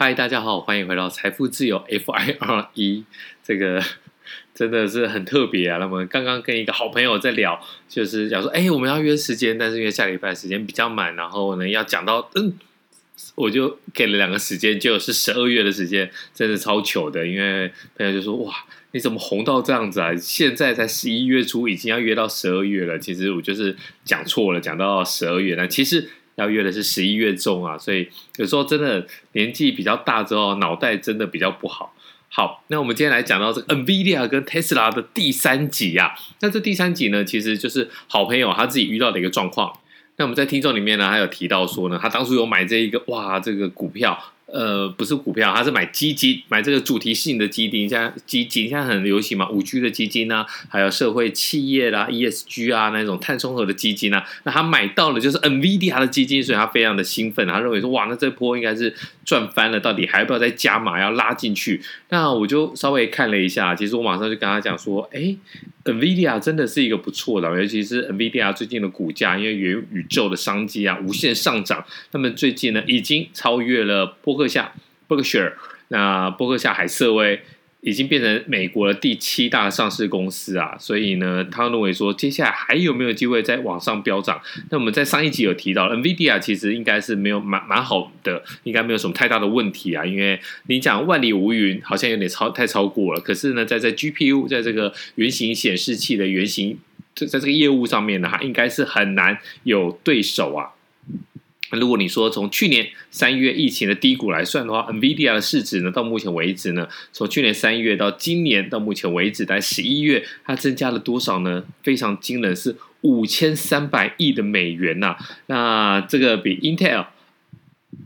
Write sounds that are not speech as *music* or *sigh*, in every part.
嗨，大家好，欢迎回到财富自由 FIRE，这个 *laughs* 真的是很特别啊。那么刚刚跟一个好朋友在聊，就是讲说，哎，我们要约时间，但是因为下礼拜时间比较满，然后呢要讲到，嗯，我就给了两个时间，就是十二月的时间，真的超糗的。因为朋友就说，哇，你怎么红到这样子啊？现在才十一月初，已经要约到十二月了。其实我就是讲错了，讲到十二月，但其实。要约的是十一月中啊，所以有时候真的年纪比较大之后，脑袋真的比较不好。好，那我们今天来讲到这个 NVIDIA 跟 Tesla 的第三集啊。那这第三集呢，其实就是好朋友他自己遇到的一个状况。那我们在听众里面呢，还有提到说呢，他当初有买这一个哇，这个股票。呃，不是股票，他是买基金，买这个主题性的基金，像基金现在很流行嘛，五 G 的基金啊，还有社会企业啦、ESG 啊那种碳中和的基金啊，那他买到了就是 N V D 它的基金，所以他非常的兴奋，他认为说哇，那这波应该是赚翻了，到底还要不要再加码，要拉进去？那我就稍微看了一下，其实我马上就跟他讲说，哎。NVIDIA 真的是一个不错的，尤其是 NVIDIA 最近的股价，因为元宇宙的商机啊，无限上涨。那么最近呢，已经超越了波克夏 Berkshire，那波克夏海瑟薇。已经变成美国的第七大上市公司啊，所以呢，他认为说接下来还有没有机会再往上飙涨？那我们在上一集有提到，NVIDIA 其实应该是没有蛮蛮好的，应该没有什么太大的问题啊。因为你讲万里无云，好像有点超太超过了。可是呢，在这 GPU 在这个原型显示器的原型，在在这个业务上面呢，它应该是很难有对手啊。如果你说从去年三月疫情的低谷来算的话，NVIDIA 的市值呢，到目前为止呢，从去年三月到今年到目前为止，在十一月，它增加了多少呢？非常惊人，是五千三百亿的美元呐、那这个比 Intel，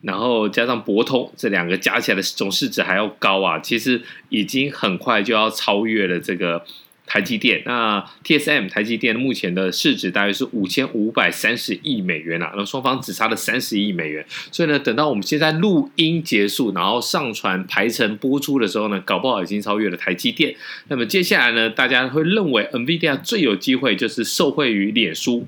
然后加上博通这两个加起来的总市值还要高啊！其实已经很快就要超越了这个。台积电，那 TSM 台积电目前的市值大约是五千五百三十亿美元啊，那双方只差了三十亿美元，所以呢，等到我们现在录音结束，然后上传排程播出的时候呢，搞不好已经超越了台积电。那么接下来呢，大家会认为 NVIDIA 最有机会就是受惠于脸书。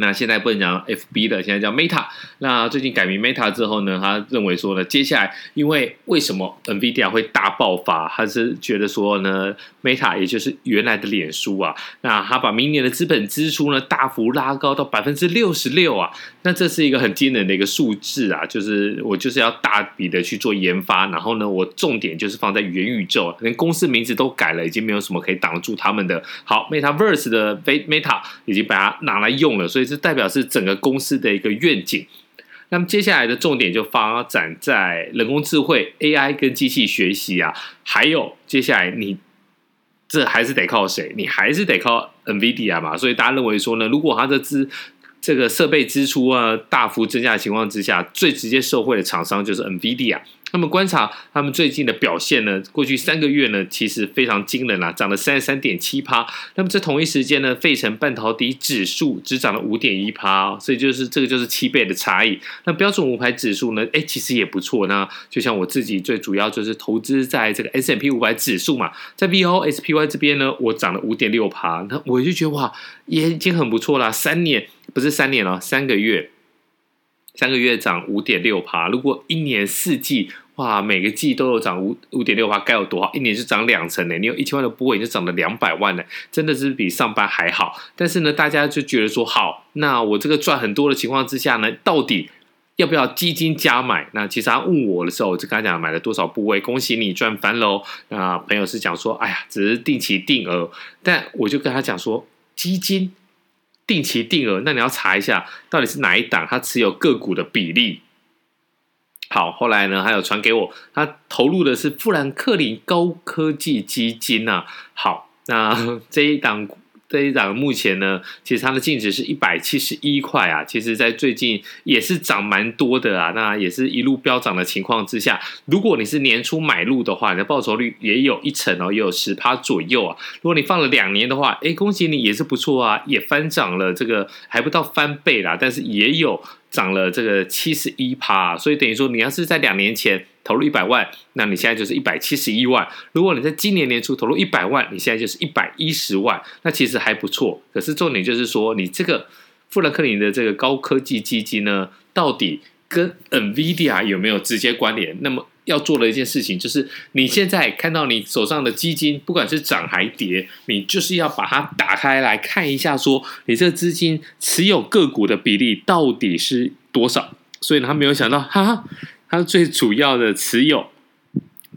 那现在不能讲 FB 了，现在叫 Meta。那最近改名 Meta 之后呢，他认为说呢，接下来因为为什么 NVIDIA 会大爆发？他是觉得说呢，Meta 也就是原来的脸书啊，那他把明年的资本支出呢大幅拉高到百分之六十六啊，那这是一个很惊人的一个数字啊，就是我就是要大笔的去做研发，然后呢，我重点就是放在元宇宙，连公司名字都改了，已经没有什么可以挡住他们的。好，Metaverse 的 Meta 已经把它拿来用了，所以。这代表是整个公司的一个愿景。那么接下来的重点就发展在人工智慧 AI 跟机器学习啊，还有接下来你这还是得靠谁？你还是得靠 NVIDIA 嘛。所以大家认为说呢，如果它这支这个设备支出啊大幅增加的情况之下，最直接受惠的厂商就是 NVIDIA。那么观察他们最近的表现呢？过去三个月呢，其实非常惊人啊，涨了三十三点七趴。那么在同一时间呢，费城半导体指数只涨了五点一趴，所以就是这个就是七倍的差异。那标准五百指数呢？哎，其实也不错。那就像我自己最主要就是投资在这个 S&P 五百指数嘛，在 VOSPY 这边呢，我涨了五点六趴。那我就觉得哇，也已经很不错啦。三年不是三年了，三个月。三个月涨五点六趴，如果一年四季哇，每个季都有涨五五点六趴，该有多好？一年就涨两成呢，你有一千万的部位，你就涨了两百万呢，真的是比上班还好。但是呢，大家就觉得说，好，那我这个赚很多的情况之下呢，到底要不要基金加买？那其实他问我的时候，我就跟他讲买了多少部位，恭喜你赚翻喽。那朋友是讲说，哎呀，只是定期定额，但我就跟他讲说，基金。定期定额，那你要查一下到底是哪一档，它持有个股的比例。好，后来呢，还有传给我，他投入的是富兰克林高科技基金啊。好，那这一档。这一档目前呢，其实它的净值是一百七十一块啊，其实在最近也是涨蛮多的啊，那也是一路飙涨的情况之下，如果你是年初买入的话，你的报酬率也有一成哦，也有十趴左右啊。如果你放了两年的话，哎，恭喜你也是不错啊，也翻涨了，这个还不到翻倍啦，但是也有。涨了这个七十一趴，所以等于说，你要是在两年前投入一百万，那你现在就是一百七十一万。如果你在今年年初投入一百万，你现在就是一百一十万，那其实还不错。可是重点就是说，你这个富兰克林的这个高科技基金呢，到底跟 NVIDIA 有没有直接关联？那么要做的一件事情就是，你现在看到你手上的基金，不管是涨还跌，你就是要把它打开来看一下，说你这个资金持有个股的比例到底是多少。所以他没有想到，哈哈，它最主要的持有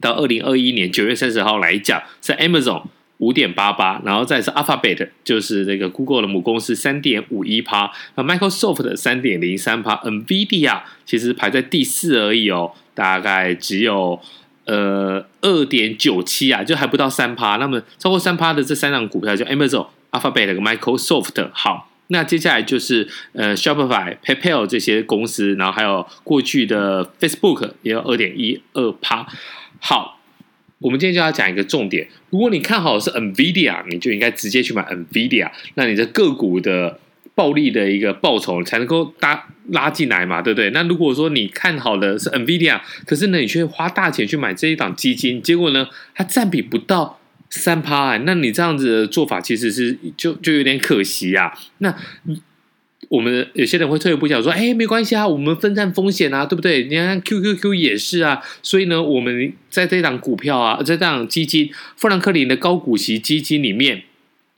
到二零二一年九月三十号来讲是 Amazon。五点八八，然后再是 Alphabet，就是那个 Google 的母公司三点五一趴，那 Microsoft 三点零三趴，NVIDIA 其实排在第四而已哦，大概只有呃二点九七啊，就还不到三趴。那么超过三趴的这三档股票，就 Amazon、Alphabet 和 Microsoft。好，那接下来就是呃 Shopify、PayPal 这些公司，然后还有过去的 Facebook 也有二点一二趴。好。我们今天就要讲一个重点，如果你看好的是 NVIDIA，你就应该直接去买 NVIDIA，那你的个股的暴利的一个报酬才能够搭拉进来嘛，对不对？那如果说你看好的是 NVIDIA，可是呢，你却花大钱去买这一档基金，结果呢，它占比不到三趴，哎，那你这样子的做法其实是就就有点可惜啊，那。我们有些人会退一步讲说，哎，没关系啊，我们分散风险啊，对不对？你看 QQQ 也是啊，所以呢，我们在这档股票啊，在这档基金，富兰克林的高股息基金里面，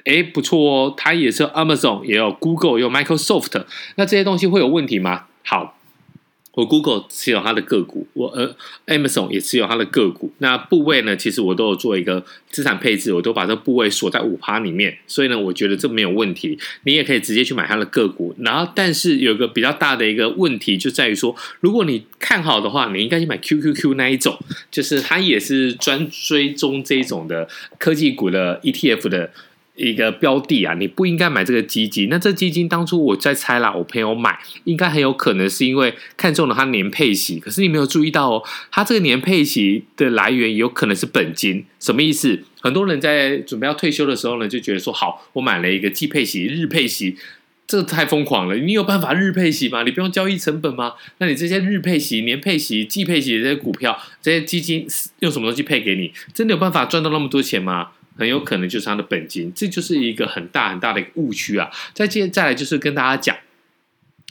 哎，不错哦，它也是 Amazon，也有 Google，也有 Microsoft，那这些东西会有问题吗？好。我 Google 持有它的个股，我呃 Amazon 也持有它的个股。那部位呢？其实我都有做一个资产配置，我都把这部位锁在五趴里面。所以呢，我觉得这没有问题。你也可以直接去买它的个股。然后，但是有个比较大的一个问题，就在于说，如果你看好的话，你应该去买 QQQ 那一种，就是它也是专追踪这一种的科技股的 ETF 的。一个标的啊，你不应该买这个基金。那这基金当初我在猜啦，我朋友买，应该很有可能是因为看中了它年配息。可是你没有注意到哦，它这个年配息的来源有可能是本金。什么意思？很多人在准备要退休的时候呢，就觉得说，好，我买了一个季配息、日配息，这太疯狂了。你有办法日配息吗？你不用交易成本吗？那你这些日配息、年配息、季配息这些股票、这些基金用什么东西配给你？真的有办法赚到那么多钱吗？很有可能就是它的本金，这就是一个很大很大的一个误区啊！再接再来就是跟大家讲，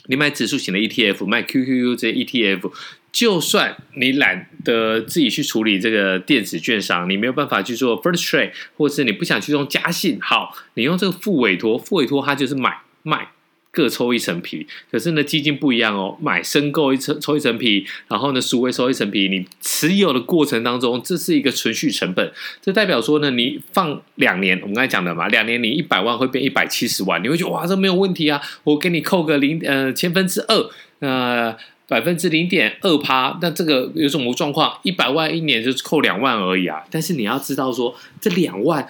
你买指数型的 ETF，买 QQQ 这些 ETF，就算你懒得自己去处理这个电子券商，你没有办法去做 First Trade，或是你不想去用加信，好，你用这个副委托，副委托它就是买卖。各抽一层皮，可是呢，基金不一样哦，买申购一层抽一层皮，然后呢，赎回抽一层皮。你持有的过程当中，这是一个存续成本，这代表说呢，你放两年，我们刚才讲的嘛，两年你一百万会变一百七十万，你会觉得哇，这没有问题啊，我给你扣个零呃千分之二，呃百分之零点二趴，那这个有什么状况？一百万一年就扣两万而已啊，但是你要知道说，这两万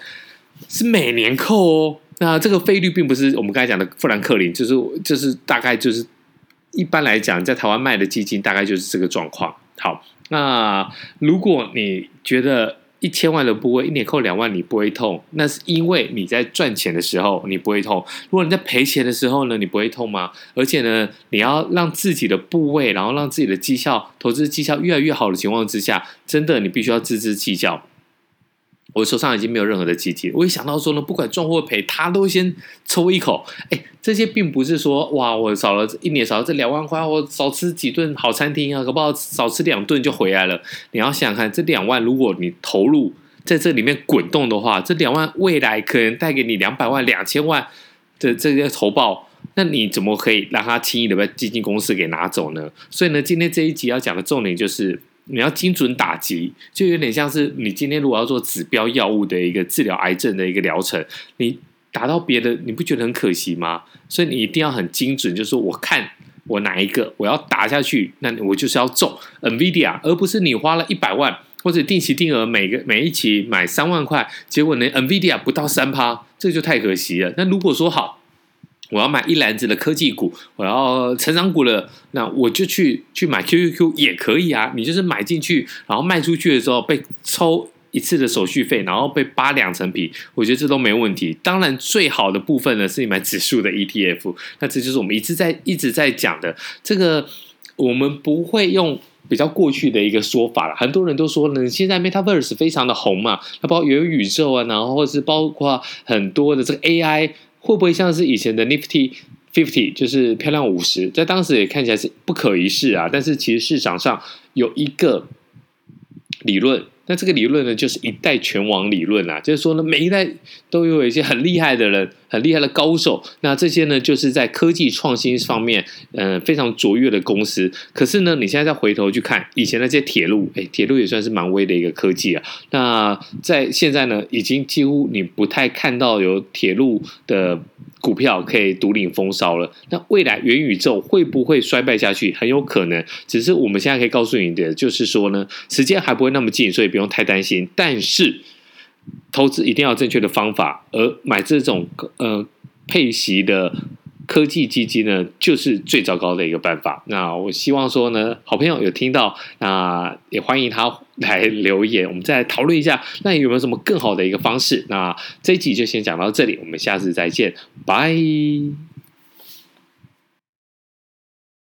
是每年扣哦。那这个费率并不是我们刚才讲的富兰克林，就是就是大概就是一般来讲，在台湾卖的基金大概就是这个状况。好，那如果你觉得一千万的部位一年扣两万你不会痛，那是因为你在赚钱的时候你不会痛。如果你在赔钱的时候呢，你不会痛吗？而且呢，你要让自己的部位，然后让自己的绩效、投资绩效越来越好的情况之下，真的你必须要錙铢计较。我手上已经没有任何的基金，我一想到说呢，不管赚或赔，他都先抽一口。哎，这些并不是说哇，我少了一年少了这两万块，我少吃几顿好餐厅啊，可不好少吃两顿就回来了。你要想想看，这两万如果你投入在这里面滚动的话，这两万未来可能带给你两百万、两千万的这个投报，那你怎么可以让他轻易的被基金公司给拿走呢？所以呢，今天这一集要讲的重点就是。你要精准打击，就有点像是你今天如果要做指标药物的一个治疗癌症的一个疗程，你打到别的，你不觉得很可惜吗？所以你一定要很精准，就是说我看我哪一个我要打下去，那我就是要中 NVIDIA，而不是你花了一百万或者定期定额每个每一期买三万块，结果呢 NVIDIA 不到三趴，这就太可惜了。那如果说好。我要买一篮子的科技股，我要成长股了，那我就去去买 QQQ 也可以啊。你就是买进去，然后卖出去的时候被抽一次的手续费，然后被扒两层皮，我觉得这都没问题。当然，最好的部分呢是你买指数的 ETF，那这就是我们一直在一直在讲的这个。我们不会用比较过去的一个说法了。很多人都说呢，现在 Metaverse 非常的红嘛，它包括元宇宙啊，然后或是包括很多的这个 AI。会不会像是以前的 Nifty Fifty 就是漂亮五十，在当时也看起来是不可一世啊。但是其实市场上有一个理论。那这个理论呢，就是一代拳王理论啊，就是说呢，每一代都有一些很厉害的人，很厉害的高手。那这些呢，就是在科技创新方面，嗯、非常卓越的公司。可是呢，你现在再回头去看以前那些铁路，哎，铁路也算是蛮威的一个科技啊。那在现在呢，已经几乎你不太看到有铁路的。股票可以独领风骚了，那未来元宇宙会不会衰败下去？很有可能。只是我们现在可以告诉你的，就是说呢，时间还不会那么近，所以不用太担心。但是，投资一定要正确的方法，而买这种呃配息的。科技基金呢，就是最糟糕的一个办法。那我希望说呢，好朋友有听到，那也欢迎他来留言，我们再来讨论一下，那有没有什么更好的一个方式？那这一集就先讲到这里，我们下次再见，拜。